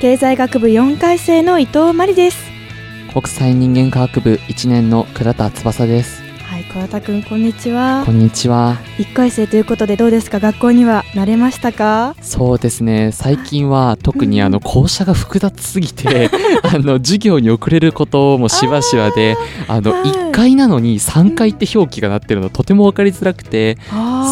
経済学部4回生の伊藤真理です。国際人間科学部1年の倉田翼です。はい倉田くんこんにちは。こんにちは。1回生ということでどうですか？学校には慣れましたか？そうですね。最近は特にあの校舎が複雑すぎて あの授業に遅れることもしばしばであのはい。1階なのに3階って表記がなってるのとても分かりづらくて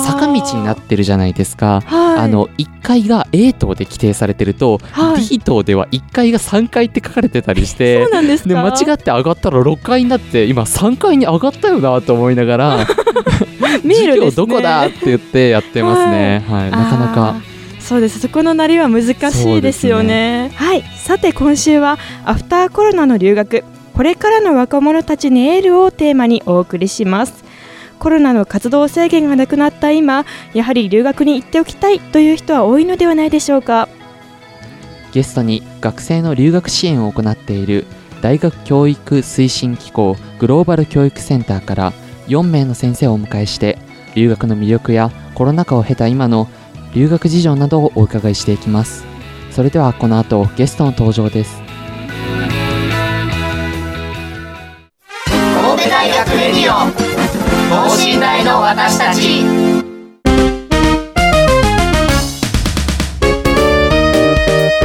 坂道になってるじゃないですか。はい。あの1階が A 棟で規定されてると、はい。D 棟では1階が3階って書かれてたりしてそうなんですか？で間違って上がったら6階になって今3階に上がったよなと思いながら 迷授業路でどこだって言ってやってますね、はい。なかなか。あーそうです。そこのなりは難しいですよね。はい。さて今週はアフターコロナの留学。これからの若者たちにエールをテーマにお送りします。コロナの活動制限がなくなった今やはり留学に行っておきたいという人は多いのではないでしょうか。ゲストに学生の留学支援を行っている大学教育推進機構グローバル教育センターから4名の先生をお迎えして留学の魅力やコロナ禍を経た今の留学事情などをお伺いしていきます。それではこの後ゲストの登場です。神戸大学レディオ等身大の私たち。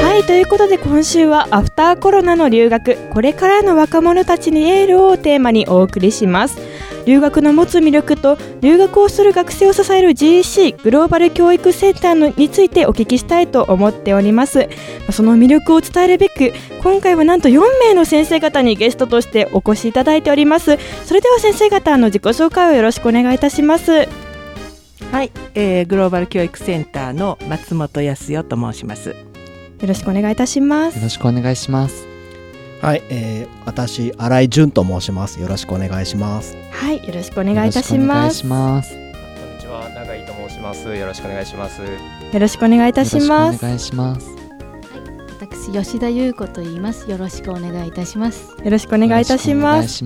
はいということで今週はアフターコロナの留学これからの若者たちにエールをテーマにお送りします留学の持つ魅力と留学をする学生を支える GEC グローバル教育センターのについてお聞きしたいと思っております。その魅力を伝えるべく今回はなんと4名の先生方にゲストとしてお越しいただいております。それでは先生方の自己紹介をよろしくお願いいたします。はい、えー、グローバル教育センターの松本康代と申します。よろしくお願いいたします。よろしくお願いしますはい、えー、私新井純と申します。よろしくお願いします。はいよろしくお願いいたしますしますこんにちは、永井と申します。よろしくお願いします。よろしくお願いいたしますお願いします私吉田優子と言いますよろしくお願いいたしますよろしくお願いいたします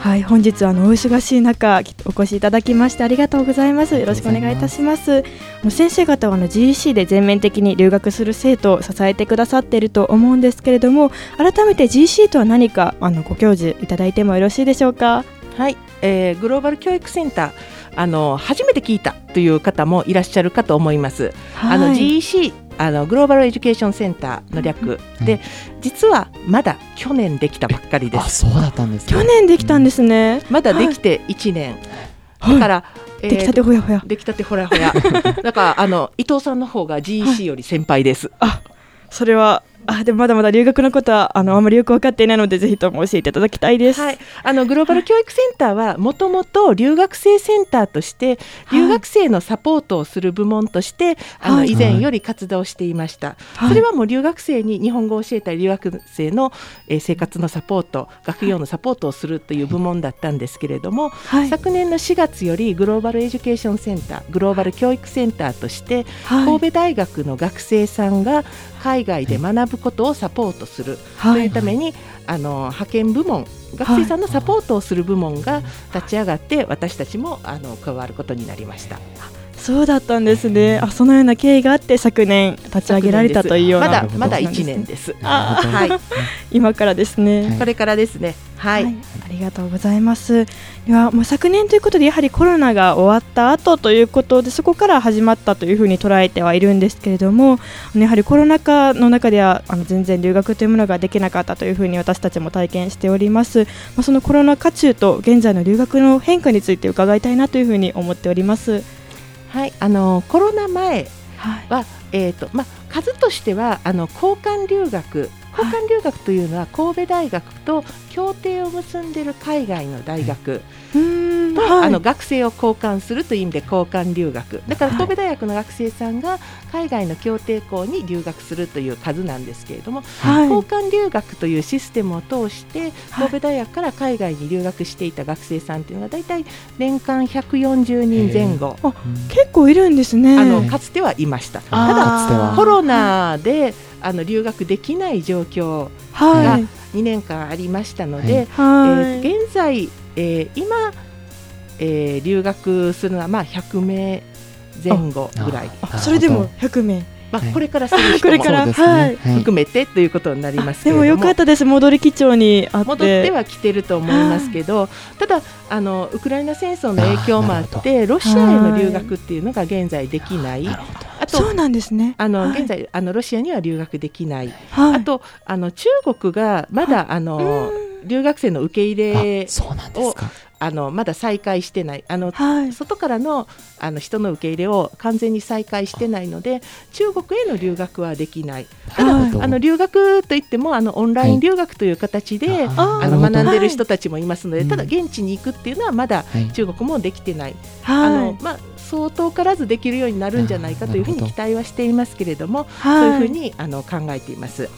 はい、本日はあのお忙しい中きお越しいただきましてありがとうございます。よろしくお願いいたします。あの先生方はあの GEC で全面的に留学する生徒を支えてくださっていると思うんですけれども、改めて GEC とは何かあのご教授いただいてもよろしいでしょうか？はい、えー、グローバル教育センターあの初めて聞いたという方もいらっしゃるかと思います。あのはい GEC あのグローバルエデュケーションセンターの略で、実はまだ去年できたばっかりです。あそうだったんですね去年できたんですね。まだできて1年、はいだから、えーできたてほやほや。できたてほやほやだからあの伊藤さんの方が GEC より先輩です。それはあでもまだまだ留学のことはあのあまりよく分かっていないのでぜひとも教えていただきたいです。はい、あのグローバル教育センターはもともと留学生センターとして留学生のサポートをする部門として、あはい。の以前より活動していました、はい。それはもう留学生に日本語を教えたり留学生の、えー生活のサポート学業のサポートをするという部門だったんですけれども、はい。昨年の4月よりグローバルエデュケーションセンターグローバル教育センターとしてはい。神戸大学の学生さんが海外で学ぶことをサポートする。はい。というために、あの派遣部門学生さんのサポートをする部門が立ち上がって私たちもあの加わることになりました。そうだったんですね。あ、そのような経緯があって昨年立ち上げられたというような。まだまだ1年です。はい、今からですね。これからですね。はい。はい、ありがとうございます。ではもう昨年ということでやはりコロナが終わった後ということでそこから始まったというふうに捉えてはいるんですけれども、やはりコロナ禍の中ではあの全然留学というものができなかったというふうに私たちも体験しております。まあ、そのコロナ禍中と現在の留学の変化について伺いたいなというふうに思っております。はい、あのコロナ前はい。は、えっ、とまあ数としてはあの交換留学交換留学というのは神戸大学と協定を結んでいる海外の大学と、はい。あの学生を交換するという意味で交換留学。だからはい。神戸大学の学生さんが海外の協定校に留学するという数なんですけれども、はい。交換留学というシステムを通して神戸大学から海外に留学していた学生さんというのが大体年間140人前後、結構いるんですね。あのかつてはいました。ただコロナであの留学できない状況はい。2年間ありましたので、はい。えー現在、えー今、えー留学するのはまあ100名前後ぐらい、あそれでも100名。まあはい、これからする人も はい。含めてということになりますけでれども。もよかったです。戻り基調にあって。戻ってはきてると思いますけど、ただあのウクライナ戦争の影響もあってロシアへの留学っていうのが現在できない、あとそうなんですね。あの、はい。現在あのロシアには留学できない、はい、あとあの中国がまだ、あの留学生の受け入れあそうなんですかあのまだ再開してない。あのはい。外からのあの人の受け入れを完全に再開してないので中国への留学はできない。ただ、はい。あの留学といってもあのオンライン留学という形で、ああの学んでる人たちもいますので、はいただ現地に行くっていうのはまだはい。中国もできてない、あはい。のまあ、相当からずできるようになるんじゃないかというふうに期待はしていますけれども、はい。そういうふうにあの考えています。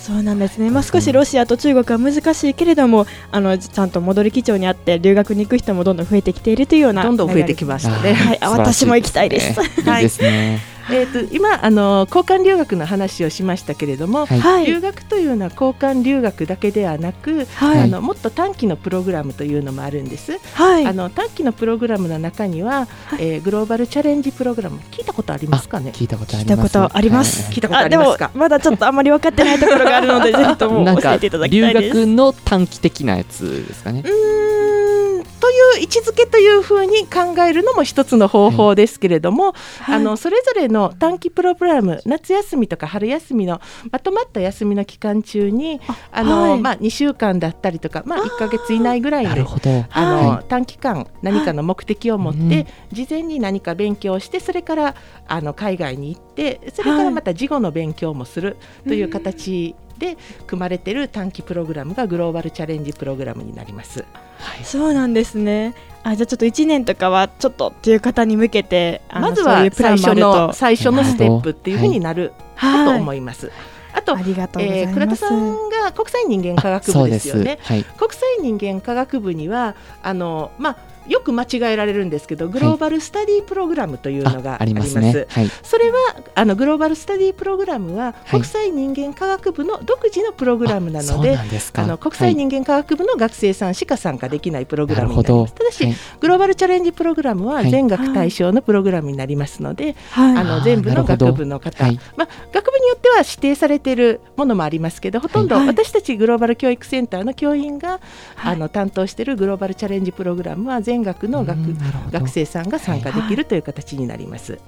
そうなんですね。まあ少しロシアと中国は難しいけれども、あのちゃんと戻り基調にあって留学に行く人もどんどん増えてきているというような。どんどん増えてきましたね。はいあ私も行きたいです素晴らしいですねえー、と今あの交換留学の話をしましたけれども、はいはい。留学というのは交換留学だけではなく、はいあのもっと短期のプログラムというのもあるんです。はい。あの短期のプログラムの中には、えーグローバルチャレンジプログラム聞いたことありますかね？聞いたことありますことあります。聞いたことありますか？でもまだちょっとあまり分かってないところがあるのでぜひともなんか教えていただき留たいです。学の短期的なやつですかね？うーんという位置づけというふうに考えるのも一つの方法ですけれども、はいあのそれぞれの短期プログラム夏休みとか春休みのまとまった休みの期間中にあの、はい。まあ、2週間だったりとか、まあ、1か月以内ぐらいのなるほど。あの、は短期間何かの目的を持って、うん事前に何か勉強してそれからあの海外に行ってそれからまた事後の勉強もするという形で組まれている短期プログラムがグローバルチャレンジプログラムになります。そうなんですね。あじゃあちょっと1年とかはちょっとっていう方に向けてまずは最初の最初のステップっていうふうになるかとはい思います。あとあ、りがとうございえー。倉田さんが国際人間科学部ですよね。はい国際人間科学部にはあの、まあ、よく間違えられるんですけどグローバルスタディプログラムというのがああります。ますね。はい。それはあのグローバルスタディプログラムははい。国際人間科学部の独自のプログラムなので、あの国際人間科学部の学生さんしか参加できないプログラムになります。ただし、はい。グローバルチャレンジプログラムははい。全学対象のプログラムになりますので、はい。あの全部の学部の方、はい。まあ、学部によっては指定されているものもありますけどほとんどはい。私たちグローバル教育センターの教員が、はい。あの担当しているグローバルチャレンジプログラムは全学の学学生さんが参加できるという形になります。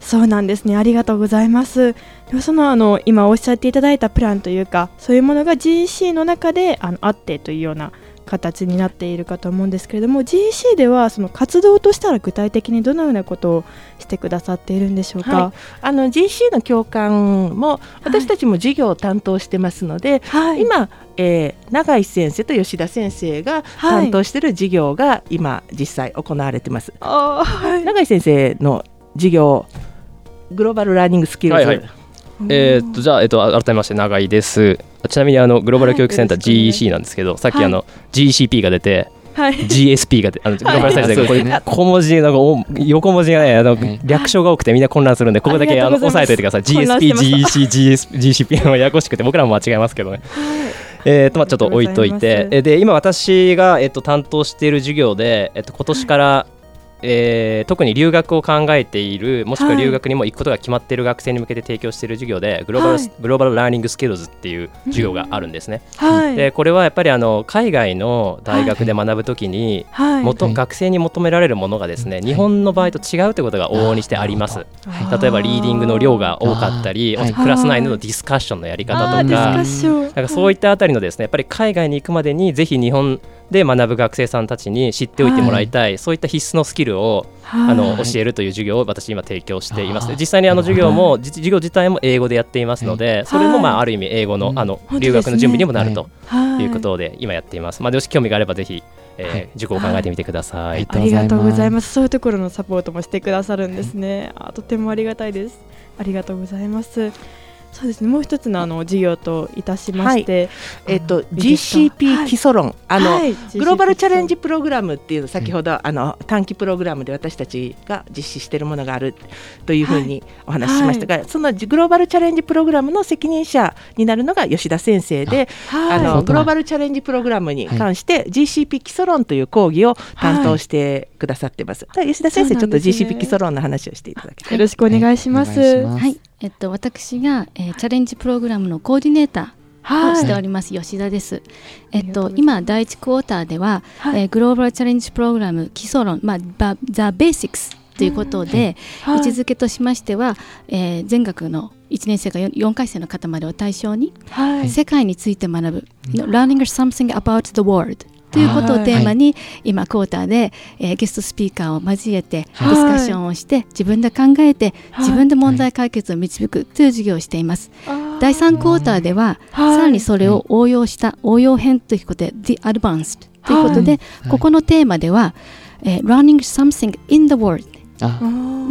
そうなんですね。ありがとうございます。でもそのあの今おっしゃっていただいたプランというか、そういうものが GC の中であのあってというような形になっているかと思うんですけれども、GC ではその活動としたら具体的にどのようなことをしてくださっているんでしょうか？はあの GC の教官も私たちも授業を担当してますので、はい。今、えー永井先生と吉田先生がはい担当している授業が今実際行われてます。はい永井先生の授業グローバルラーニングスキルズ、はいはいえーっとじゃあ、えっと、改めまして永井です。ちなみにあのグローバル教育センター GEC なんですけど、さっきあの、GCP が出てはい。GSP が出あのグローバルサイズでこね小文字なんかお横文字がねあの、はい。略称が多くてみんな混乱するんでここだけあの押さえておいてください。GSP、GEC、GCP のややこしくて僕らも間違えますけどね。えーとまあ、ちょっと置いといてで今私が、えっと、担当している授業で、えっと、今年からえー特に留学を考えているもしくは留学にも行くことが決まっている学生に向けて提供している授業で、グローバル、はい。グローバルラーニングスキルズっていう授業があるんですね。はい。でこれはやっぱりあの海外の大学で学ぶときに、はい。もとはい。学生に求められるものがですね、日本の場合と違うということが往々にしてあります。例えばリーディングの量が多かったり、クラス内でのディスカッションのやり方とかなんかそういったあたりのですねやっぱり海外に行くまでにぜひ日本で学ぶ学生さんたちに知っておいてもらいたい、そういった必須のスキルをはい。あのはい教えるという授業を私今提供しています。実際にあの授業もじ授業自体も英語でやっていますのでそれもまあある意味英語のあの留学の準備にもなるとはい。いうことで今やっています。まあもし興味があればぜひえーはい。受講を考えてみてください。ありがとうございます。そういうところのサポートもしてくださるんですね。あとてもありがたいです。ありがとうございます。そうですね。もう一つのあの事業といたしまして、えっといいですか GCP 基礎論、あの、はい。グローバルチャレンジプログラムっていうの先ほど、あの短期プログラムで私たちが実施しているものがあるというふうにお話ししました。が、そのグローバルチャレンジプログラムの責任者になるのが吉田先生で、はい。あのグローバルチャレンジプログラムに関して GCP 基礎論という講義を担当してくださってます。吉田先生、ちょっと GCP 基礎論の話をしていただきたい。よろしくお願いします。お願いします。はい、えっと私が、えーチャレンジプログラムのコーディネーターをしております、吉田です。えっと今第一クォーターでは、はい。えーグローバルチャレンジプログラム基礎論まあバ The Basics ということで、はい。位置づけとしましては、えー全学の1年生から 4, 回生の方までを対象に、はい。世界について学ぶ、Learning something about the world ということをテーマに、今クォーターで、えーゲストスピーカーを交えてディスカッションをして、自分で考えて自分で問題解決を導くという授業をしています。第3クォーターでは、はい。さらにそれを応用した応用編ということで、The Advanced ということで、はい。ここのテーマでは、えー Learning something in the world あ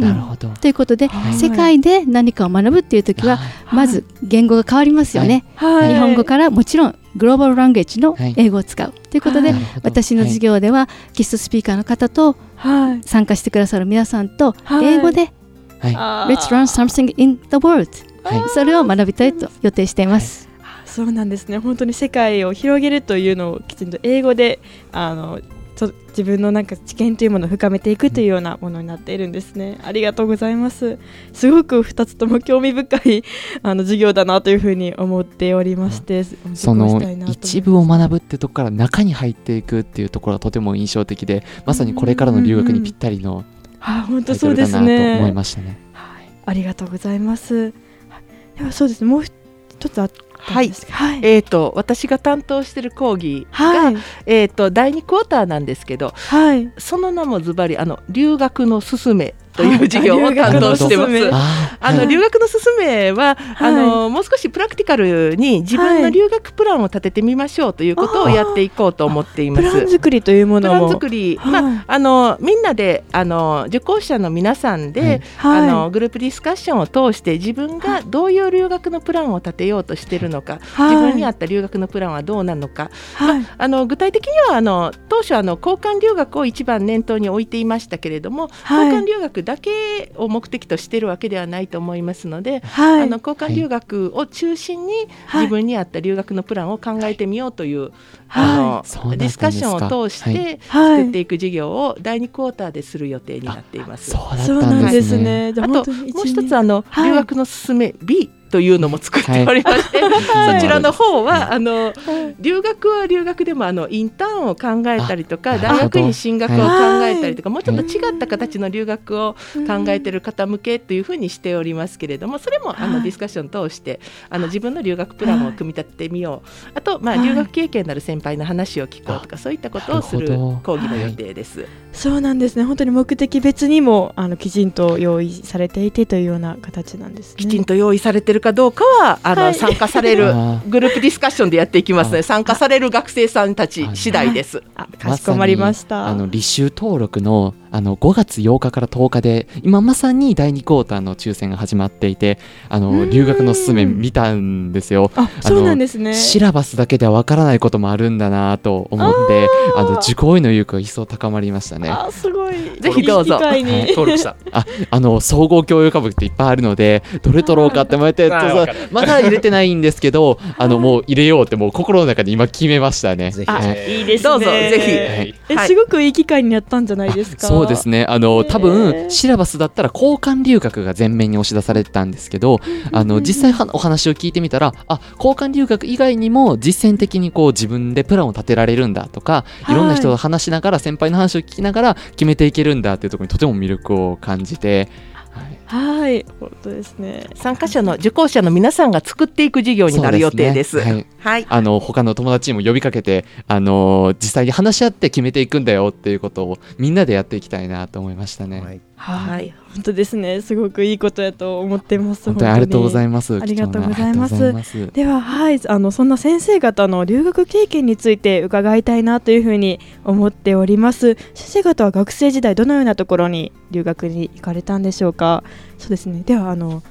なるほど。ということで、はい。世界で何かを学ぶっていう時は、まず言語が変わりますよね。はい。日本語からもちろんグローバルランゲージのはい。英語を使う。ということで、私の授業ではゲストスピーカーの方とはい。参加してくださる皆さんとはい。英語ではい。Let's learn something in the world はい。それを学びたいと予定しています。そうなんですね。本当に世界を広げるというのをきちんと英語であのと自分のなんか知見というものを深めていくというようなものになっているんですね。ありがとうございます。すごく2つとも興味深い あの授業だなというふうに思っておりましてその一部を学ぶってとこから中に入っていくっていうところがとても印象的でまさにこれからの留学にぴったりのタイト当そうですルだなと思いねましたね。ありがとうございます。はい。ではそうですね。もう一つあったんですがはい。えー、と私が担当している講義が、はい。えー、と第2クォーターなんですけどはい。その名もズバリあの留学のすすめという授業を担当してます。留学のすすめあのはい。留学のすすめは、あのもう少しプラクティカルに自分の留学プランを立ててみましょうということをやっていこうと思っていまプランす。作りというもプラのもン作り、はい。まああのみんなであの受講者の皆さんで、はい。あのグループディスカッションを通して自分がどういう留学のプランを立てようとしているのか、はい。自分に合った留学のプランはどうなのか、はい。あの具体的にはあの当初あの交換留学を一番念頭に置いていましたけれども、はい。交換留学だけを目的としているわけではないと思いますので、はい。あの交換留学を中心にはい。自分に合った留学のプランを考えてみようという、はい。あのディスカッションを通しはいてはい。作っていく授業を第2クォーターでする予定になっています。そうなんんでですすね。あともう一つあの、はい。留学のすすめ B というのも作っておりまして、はい。そちらの方は、あの留学は留学でもあのインターンを考えたりとかあ大学院進学を考えたりとか、はい。もうちょっと違った形の留学を考えている方向けというふうにしておりますけれどもそれもあのディスカッション通してあの自分の留学プランを組み立ててみよう、あと、まあ、はい。留学経験のある先輩の話を聞こうとかそういったことをする講義の予定です。そうなんですね。本当に目的別にもあのきちんと用意されていてというような形なんですね。きちんと用意されてるかどうかはあの、はい参加されるあ グループディスカッションでやっていきますのあで参加される学生さんたち次第です。あかしこまりました。あの履修登録のあの5月8日から10日で今まさに第2クォーターの抽選が始まっていてあの留学のすすめ見たんですよ。あそうなんですね。シラバスだけではわからないこともあるんだなと思ってあの受講への意欲が一層高まりましたね。あすごい。ぜひどうぞいい機会にはい登録した。ああの総合教養科目っていっぱいあるのでどれ取ろうかって迷って まだ入れてないんですけど あのもう入れようってもう心の中で今決めましたね。ぜひあはいいいですね。どうぞぜひえはいはいすごくいい機会になったんじゃないですか？そうですね。あの多分シラバスだったら交換留学が前面に押し出されてたんですけどあの実際はお話を聞いてみたらあ交換留学以外にも実践的にこう自分でプランを立てられるんだとかいろんな人と話しながら先輩の話を聞きながら決めていけるんだっていうところにとても魅力を感じて。はいはい、本当ですね。参加者の受講者の皆さんが作っていく事業になる予定です。そうですねはい。あの他の友達にも呼びかけて、あの実際に話し合って決めていくんだよっていうことをみんなでやっていきたいなと思いましたね。はいはい、本当ですね。すごくいいことやと思ってます。本当にありがとうございまます。ありがとうございます貴重なありがとうございますでは、はい、あのそんな先生方の留学経験について伺いたいなというふうに思っております。先生方は学生時代どのようなところに留学に行かれたんでしょうか？そうですね。ではあの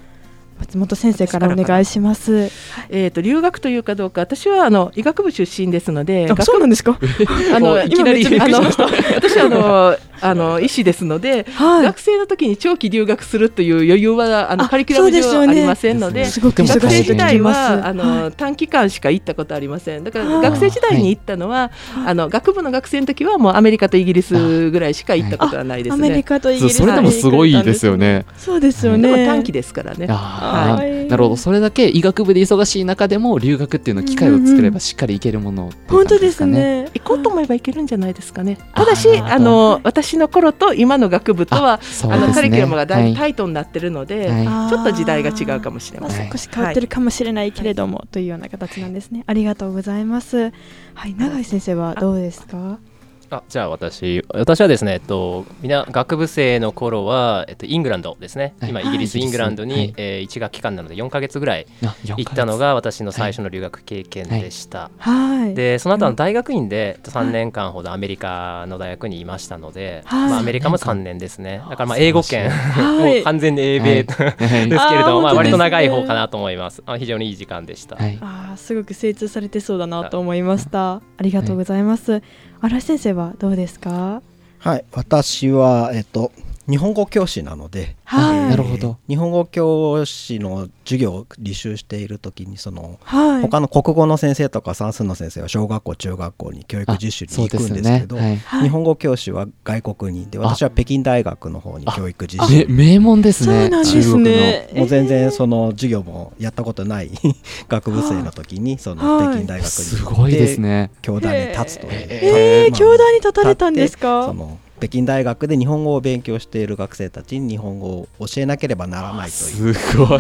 松本先生からお願いします。えっ、と留学というかどうか、私はあの医学部出身ですので、あ、そうなんですか？あの いきなりあの 私はあのあの医師ですので、はい。学生の時に長期留学するという余裕はあのあカリキュラムそうですよね上ありませんので。すごくでも学忙しい生時代。はあの、短期間しか行ったことありませんだからはい学生時代に行ったのは、あの学部の学生の時はもうアメリカとイギリスぐらいしか行ったことはないですアメリね。カとイギリスそれでもすごいですよね。そうですよでね。も短期ですからね。あはいーなるほどそれだけ医学部で忙しい中でも留学っていうの機会を作ればしっかり行けるものっていう本当ですね。ね。行こうと思えば行けるんじゃないですかね。ただし、あの私の頃と今の学部とは、そうですねあのカリキュラムがだいぶタはいイトになってるので、はいちょっと時代が違うかもしれません。まあ、少し変わってるかもしれないけれども、というような形なんですね。ありがとうございます。はい、永井先生はどうですか？あじゃあ私私はですね、えっと、みんな学部生の頃は、えっと、イングランドですね、はい。今イギリス、はいイングランドに、はい。えー1学期間なので4か月ぐらい行ったのが私の最初の留学経験でした。はい。でその後あの大学院でえっと3年間ほどアメリカの大学にいましたので、はい。まあ、アメリカも3年ですね。だからまあ英語圏、はいもう完全に英米、はい。ですけれども、まあ、割と長い方かなと思います。あ非常にいい時間でした、はい。ああ、すごく精通されてそうだなと思いました。ありがとうございます。荒井先生はどうですか？はい、私は、えっと、日本語教師なので、はいえーなるほど日本語教師の授業を履修しているときにその、はい。他の国語の先生とか算数の先生は小学校中学校に教育実習に行くんですけどねはい日本語教師は外国にで私は北京大学の方に教育実習め名門ですね中国の。ね。もう全然その授業もやったことない 学部生の時にそのはい北京大学にすごいですね。教壇に立つという、えー、まあ教壇に立たれたんですそか。の北京大学で日本語を勉強している学生たちに日本語を教えなければならないというすごい。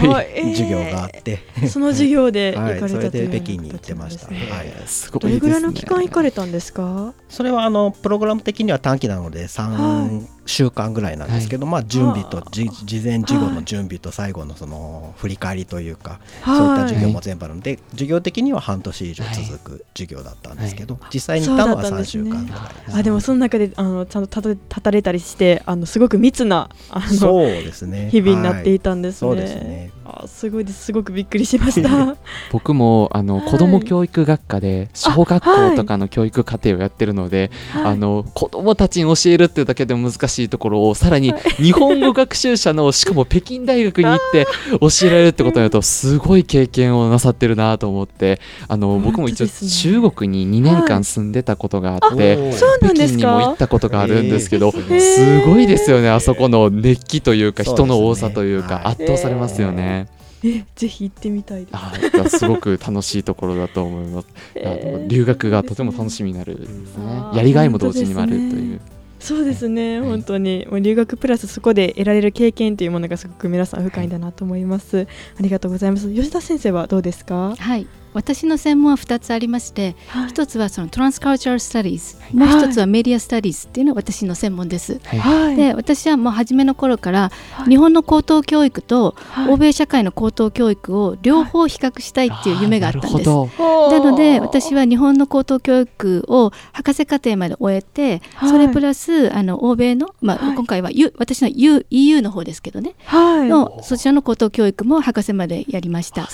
授業があって、その授業で行はい、かそれたという北京に行ってました、はい、すごいですね。どれぐらいの期間行かれたんですか？それはあのプログラム的には短期なので3週間ぐらいなんですけど、まあ準備とじ事前事後の準備と最後のその振り返りというか、そういった授業も全部あるので授業的には半年以上続く授業だったんですけど、実際に行ったのは3週間ぐらい。ですあでもその中であのちゃんと立たれたりしてあのすごく密なあのそうですね。日々になっていたんですね。はい。そうですねあすごいです。すごくびっくりしました。僕もあのはい。子ども教育学科で小学校とかの教育課程をやってるので、あの子どもたちに教えるっていうだけでも難しいところをさらに 日本語学習者のしかも北京大学に行って 教えられるってことになるとすごい経験をなさってるなと思ってあの僕も一応中国に2年間住んでたことがあって、そうなんです北京にも行かっ。たことがあるんですけど、えー。すごいですよね。あそこの熱気というか人の多さというか、はい。圧倒されますよね。えぜひ行ってみたいです。あすごく楽しいところだと思います。あの留学がとても楽しみになるですねやりがいも同時にもあるという。そうですね、はい本当にもう留学プラスそこで得られる経験というものがすごく皆さん深いんだなと思います。ありがとうございます。吉田先生はどうですか？はい私の専門は2つありましてはい。一つはそのトランスカルチャル・スタディーズもう一つはメディア・スタディーズっていうのが私の専門です。はい。はい。で私はもう初めの頃からはい。日本の高等教育とはい欧米社会の高等教育を両方比較したいっていう夢があったんです。なので私は日本の高等教育を博士課程まで終えて、はい。それプラスあの欧米の、まあはい。今回は、U、私の U EU の方ですけどね、はい。のそちらの高等教育も博士までやりました。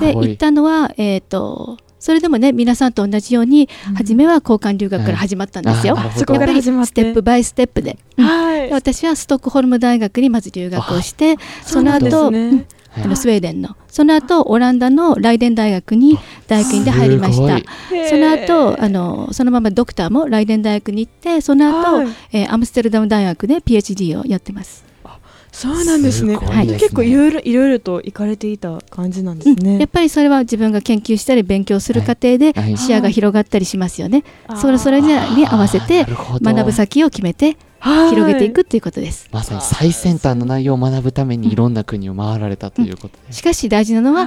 で行ったのは、えー、と。それでもね皆さんと同じように、初めは交換留学から始まったんですよ。はいあなるほどそこから始まって。ステップバイステップで。うん。はい。で。私はストックホルム大学にまず留学をしてその後、ね。あのスウェーデンの。その後オランダのライデン大学に大学院で入りました。その後あのそのままドクターもライデン大学に行ってその後、はい。えーアムステルダム大学で PhD をやってます。そうなんですね。すごい結構いろい。ろいろいろと行かれていた感じなんですね、うん。やっぱりそれは自分が研究したり勉強する過程ではい。視野が広がったりしますよね。あー。それそれにに合わせて学ぶ先を決めてはい。広げていくっていうことです。まさに最先端の内容を学ぶためにいろんな国を回られたということで。す。しかし大事なのは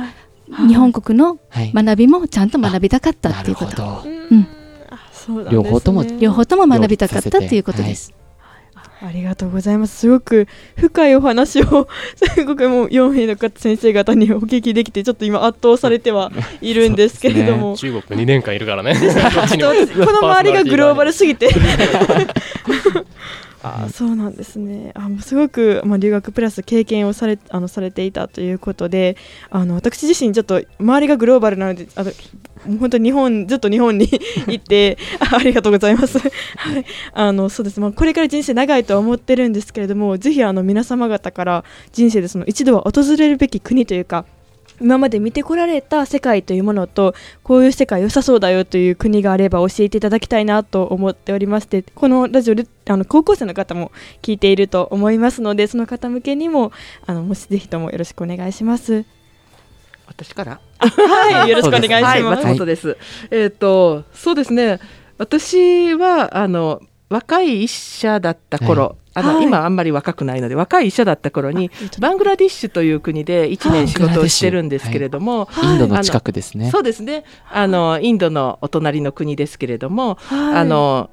はい。日本国のはい。学びもちゃんと学びたかったなっていうこと。るほど。うん。両方とも両方とも学びたかったっていうことです。ありがとうございます。すごく深いお話を、すごくもう4名の方先生方にお聞きできて、ちょっと今圧倒されてはいるんですけれども。中国2年間いるからね。この周りがグローバルすぎて。あそうなんですね。あもうすごく、まあ、留学プラス経験をされあのされていたということであの私自身ちょっと周りがグローバルなのであの本当に日本ずっと日本に行って あありがとうございます、はい、あのそうです、まあ、これから人生長いとは思ってるんですけれどもぜひあの皆様方から人生でその一度は訪れるべき国というか今まで見てこられた世界というものとこういう世界良さそうだよという国があれば教えていただきたいなと思っておりましてこのラジオであの高校生の方も聞いていると思いますのでその方向けにもあのもしぜひともよろしくお願いします。私から？はい、よろしくお願いしはい、ます。松本です。えっ、と、そうですね。私は、あの、若い医者だった頃、あの、はい今あんまり若くないので、若い医者だった頃に、バングラディッシュという国で1年仕事をしてるんですけれども、インドの近くですね。そうですね。あの、インドのお隣の国ですけれども、はいあの、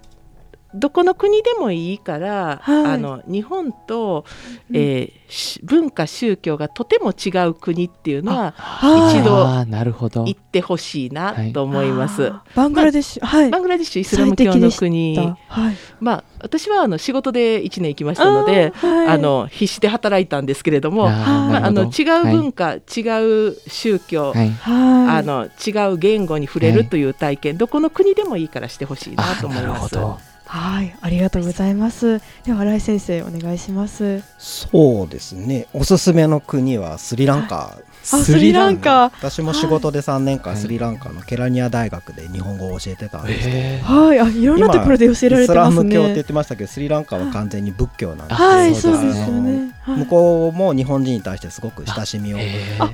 どこの国でもいいから、はいあの日本と、えーし文化宗教がとても違う国っていうのははい一度あーなるほど。行ってほしいなと思います。あーバングラデシュ、はい。バングラディッシュイスラム教の国、はい。まあ私はあの仕事で1年行きましたので、あーはいあの必死で働いたんですけれども、まあ、あの違う文化、違う宗教、はい。はい。あの違う言語に触れるという体験、どこの国でもいいからしてほしいなと思います。はい、ありがとうございます。では新井先生お願いします。そうですね。おすすめの国はスリランカ。あスリランカ。私も仕事で3年間はい。スリランカのケラニア大学で日本語を教えてたんですけど、へはい、あいろんなところで教えられイスてますラム教って言っね。てましたけどスリランカは完全に仏教なんではい、そううですすよね。はい。向こうも日本人に対してすごく親しみを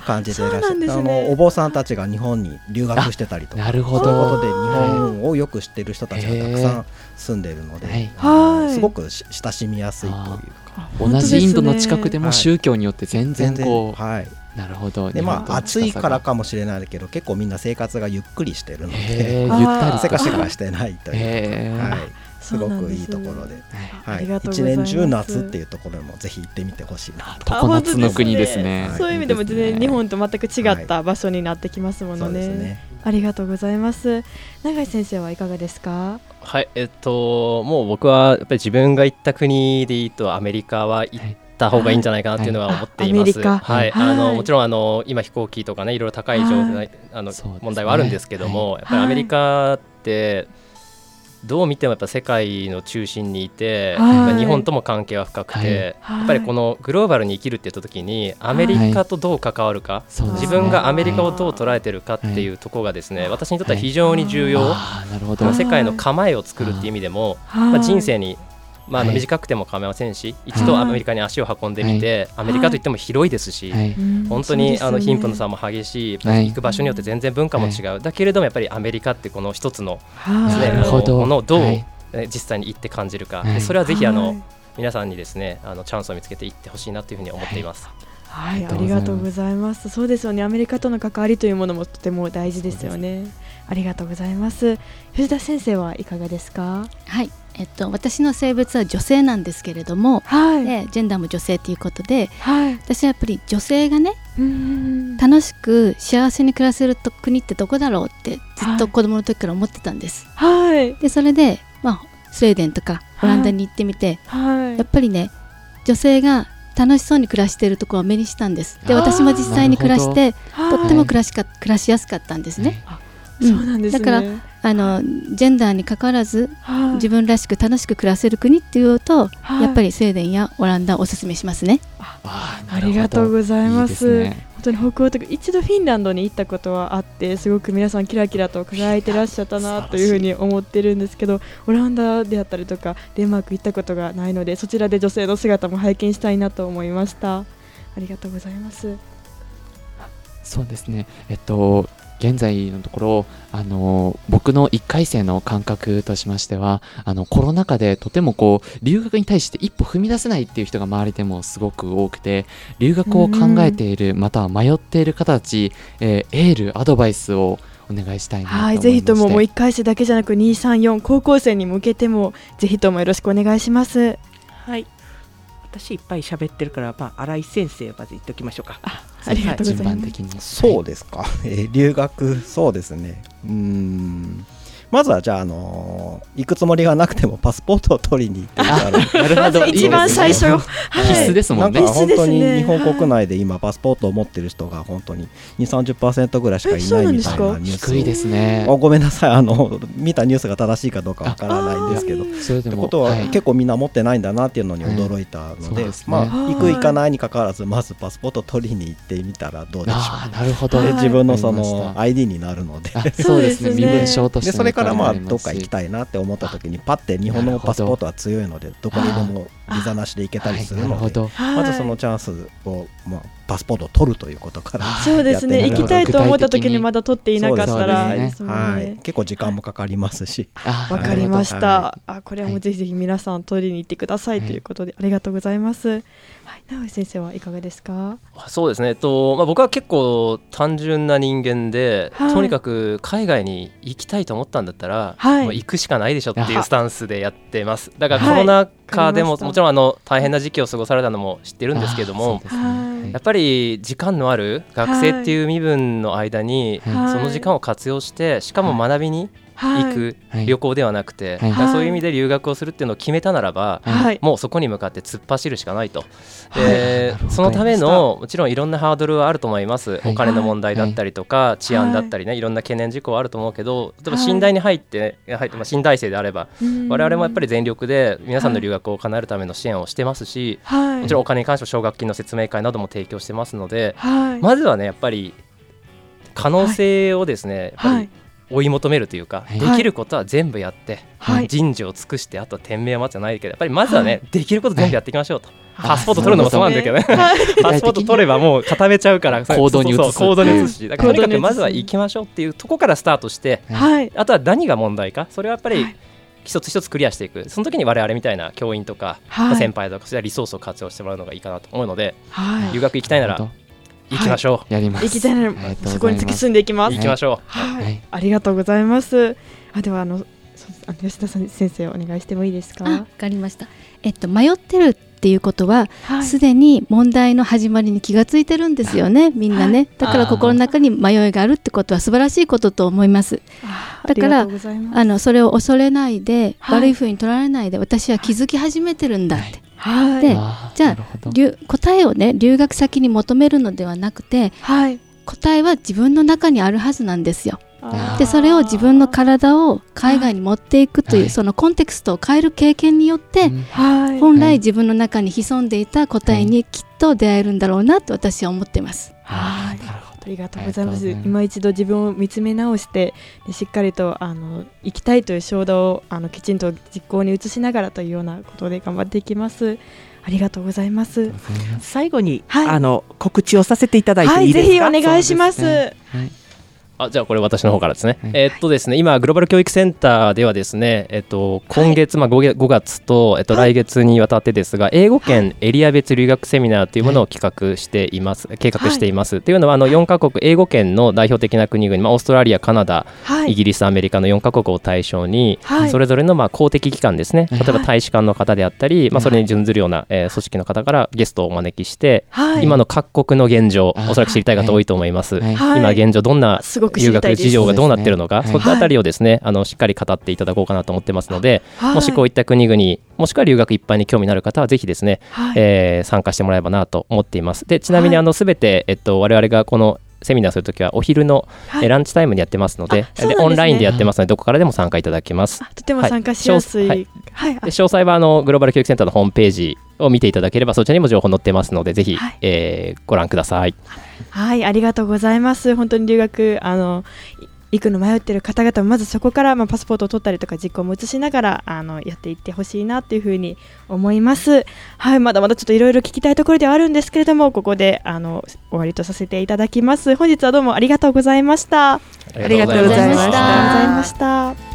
感じていらっしゃそうなんる、あですね。のお坊さんたちが日本に留学してたりとかなるほそういうことど。で日本をよく知ってる人たちがたくさん住んでいるので、はい。すごくし親しみやすいというか。同じインドの近くではいも宗教によって全然こう、はい。なるほど。でまあ暑いからかもしれないけど結構みんな生活がゆっくりしてるのでゆったりとせかせかしてないというか、はい、すごくいいところで。一年中夏っていうところもぜひ行ってみてほしいなと。常夏の国ですね。そういう意味でも全然日本と全く違ったは場所になってきますものね。ありがとうございます。永井先生はいかがですか？はい、えっと、もう僕はやっぱり自分が行った国でいいとアメリカは行った方がいいんじゃないかなっていうのは思っています。はいあのもちろんあの今飛行機とかねいろいろ高い状態、はあの問題はあるんですけども、やっぱりアメリカってどう見てもやっぱ世界の中心にいて、はい。日本とも関係は深くて、はい。やっぱりこのグローバルに生きるって言った時にアメリカとどう関わるか、そうですね。自分がアメリカをどう捉えてるかっていうところがですね、私にとっては非常に重要。世界の構えを作るっていう意味でも、はい。まあ、人生に、まあ、あのはい。短くても構いませんし、一度アメリカに足を運んでみて、アメリカといっても広いですし、はい。本当に、あの貧富の差差も激しい、はい。行く場所によって全然文化も違う、だけれどもやっぱりアメリカってこの一つのですね、なるほど。あのものをどう、実際に行って感じるか、はい。でそれはぜひあの、はい皆さんにですねあのチャンスを見つけていってほしいなというふうに思っています。はい、ありがとうございます。そうですよね。アメリカとの関わりというものもとても大事ですよね。ありがとうございます。藤田先生はいかがですか？はい、えっと私の性別は女性なんですけれども、はい。でジェンダーも女性ということで、はい。私はやっぱり女性がねうん楽しく幸せに暮らせると国ってどこだろうってずっと子供の時から思ってたんです。はい。でそれで、まあ、スウェーデンとかオランダに行ってみて、はい。やっぱりね女性が楽しそうに暮らしているところを目にしたんです。で私も実際に暮らしてはいとっても暮らしか暮らしやすかったんですね。そうなんですね。だからあのジェンダーに関わらずはい。自分らしく楽しく暮らせる国っていうと、はい。やっぱりスウェーデンやオランダをおすすめしますね。ありがとうございます。いいですね。本当に北欧とか一度フィンランドに行ったことはあってすごく皆さんキラキラと輝いてらっしゃったなというふうに思ってるんですけどオランダであったりとかデンマーク行ったことがないのでそちらで女性の姿も拝見したいなと思いました。ありがとうございます。そうですね。えっと現在のところ、あの、僕の1回生の感覚としましては、あの、コロナ禍でとてもこう、留学に対して一歩踏み出せないっていう人が周りでもすごく多くて、留学を考えている、または迷っている方たち、えー、エール、アドバイスをお願いしたいなと思いまはい、ぜひとももう1回生だけじゃなく2、3、4高校生に向けてもぜひともよろしくお願いします。はい。私いっぱい喋ってるから、まあ、新井先生まず言っておきましょうか。ありがとうございます。順番的に。そうですか、えー留学そうですねうーんまずはじゃあ、あのー行くつもりがなくてもパスポートを取りに行ってみたら。なるほど。一番最初、は必須ですもんね。なんか。本当に日本国内で今パスポートを持ってる人が本当に2、30%ぐらいしかいないみたいなニュース低いですね。あ。ごめんなさい。あの見たニュースが正しいかどうかわからないんですけど。ってことは、はい。結構みんな持ってないんだなっていうのに驚いたので,、そうですね。まあはい。行く行かないにかかわらずまずパスポート取りに行ってみたらどうでしょああ、なるほど。うで自分のその ID になるので。あそうですね。身分証としてのでそれからまあどっか行きたいなって思った時にパッて日本のパスポートは強いのでどこにでもビザなしで行けたりするので。まずそのチャンスを、まあ、パスポートを取るということからそうですね、行きたいと思った時にまだ取っていなかったらね。ですもんはい。ね。結構時間もかかりますし。あわかりましはた。あ、これはもうぜひぜひ皆さん取りに行ってくださいということで、ありがとうございます。はい、直江先生はいかがですか？そうですね、えっとまあ、僕は結構単純な人間で、はい。とにかく海外に行きたいと思ったんだったら、はい。もう行くしかないでしょっていうスタンスでやってます。だからはいコロナ禍でも、わかりました。もちろんあの大変な時期を過ごされたのも知ってるんですけども。あーそうですね。はいやっぱり時間のある学生っていう身分の間に、はい。その時間を活用してしかも学びにはい行くはい。旅行ではなくて、はい。そういう意味で留学をするっていうのを決めたならば、はい。もうそこに向かって突っ走るしかないと、はい。でそのためのもちろんいろんなハードルはあると思います、はい。お金の問題だったりとか、治安だったりね、い、ろんな懸念事項はあると思うけど例えば信大に入って、入ってまあ、信大生であれば我々もやっぱり全力で皆さんの留学を叶えるための支援をしてますし、はい。もちろんお金に関しては奨学金の説明会なども提供してますので、はい。まずはねやっぱり可能性をですね、やっぱりはい。追い求めるというか、はい。できることは全部やって、はい。人事を尽くしてあとは天命を待つじゃないけどやっぱりまずはね、できること全部やっていきましょうと、はい。パスポート取るのもそうなんだけどね。パスポート取ればもう固めちゃうから行動に移す行動に移すし。だからとにかくまずは行きましょうっていうところからスタートしてはい。あとは何が問題かそれはやっぱりはい。一つ一つクリアしていく。その時に我々みたいな教員とか、はい。先輩とかリソースを活用してもらうのがいいかなと思うのではい。留学行きたいなら行きましょどやります。行きたいならありがとうございますそこに突き進んでいきう、ます。行きましょう、はい、はいありがとうございます。あではあの吉田さん先生お願いしてもいいですか？あわかりました。えっと迷ってるっていうことははいすでに問題の始まりに気がついてるんですよね、みんなね。だから心の中に迷いがあるってことは素晴らしいことと思います。あだからありがとうございますあのそれを恐れないで、はい悪い風に取られないで私は気づき始めてるんだって。はいであーじゃあ答えをね留学先に求めるのではなくてはい。答えは自分の中にあるはずなんですよ。でそれを自分の体を海外に持っていくという、はいそのコンテクストを変える経験によって、うんはい。本はい来自分の中に潜んでいた答えにきっと出会えるんだろうなと私は思ってます。はい。ありがとうございます。ます今一度自分を見つめ直して、でしっかりとあの行きたいという衝動をあのきちんと実行に移しながらというようなことで頑張っていきます。ありがとうございます。最後に、はいあの告知をさせていただいはいい、ていですか？ぜひお願いします。すねはいあじゃあこれ私の方からですね、はいえーっとですね今グローバル教育センターではですねえっと今月、まあ 5, 月5月とえっとはい。来月にわたってですが、英語圏エリア別留学セミナーというものを企画しています、計画しています、というのはあの4カ国英語圏の代表的な国々、まあ、オーストラリアカナダ、はい。イギリスアメリカの4カ国を対象に、はい。それぞれのまあ公的機関ですね。例えば大使館の方であったり、まあ、それに準ずるような、えー組織の方からゲストをお招きして、はい。今の各国の現状おそらく知りたい方多いと思います、はい。はい。今現状どんな留学事情がどうなってるのか、そねそういったあたりをですね、あのしっかり語っていただこうかなと思ってますので、はい。もしこういった国々、もしくは留学一般に興味のある方は、ぜひですね、はい。えー参加してもらえばなと思っています。で、ちなみにはい。あのすべて、えっと、我々がこのセミナーするときはお昼の、ランチタイムにやってますのででオンラインでやってますのでどこからでも参加いただけます。あとても参加しやすい。はい。はい。で詳細はあのグローバル教育センターのホームページを見ていただければそちらにも情報載ってますのでぜひ、はいえーご覧ください。はい、ありがとうございます。本当に留学あのい行くの迷ってる方々もまずそこからまあパスポートを取ったりとか実行も移しながらあのやっていってほしいなというふうに思います。はい、まだまだちょっといろいろ聞きたいところではあるんですけれども、ここであの終わりとさせていただきます。本日はどうもありがとうございました。ありがとうございましたありがとうございました。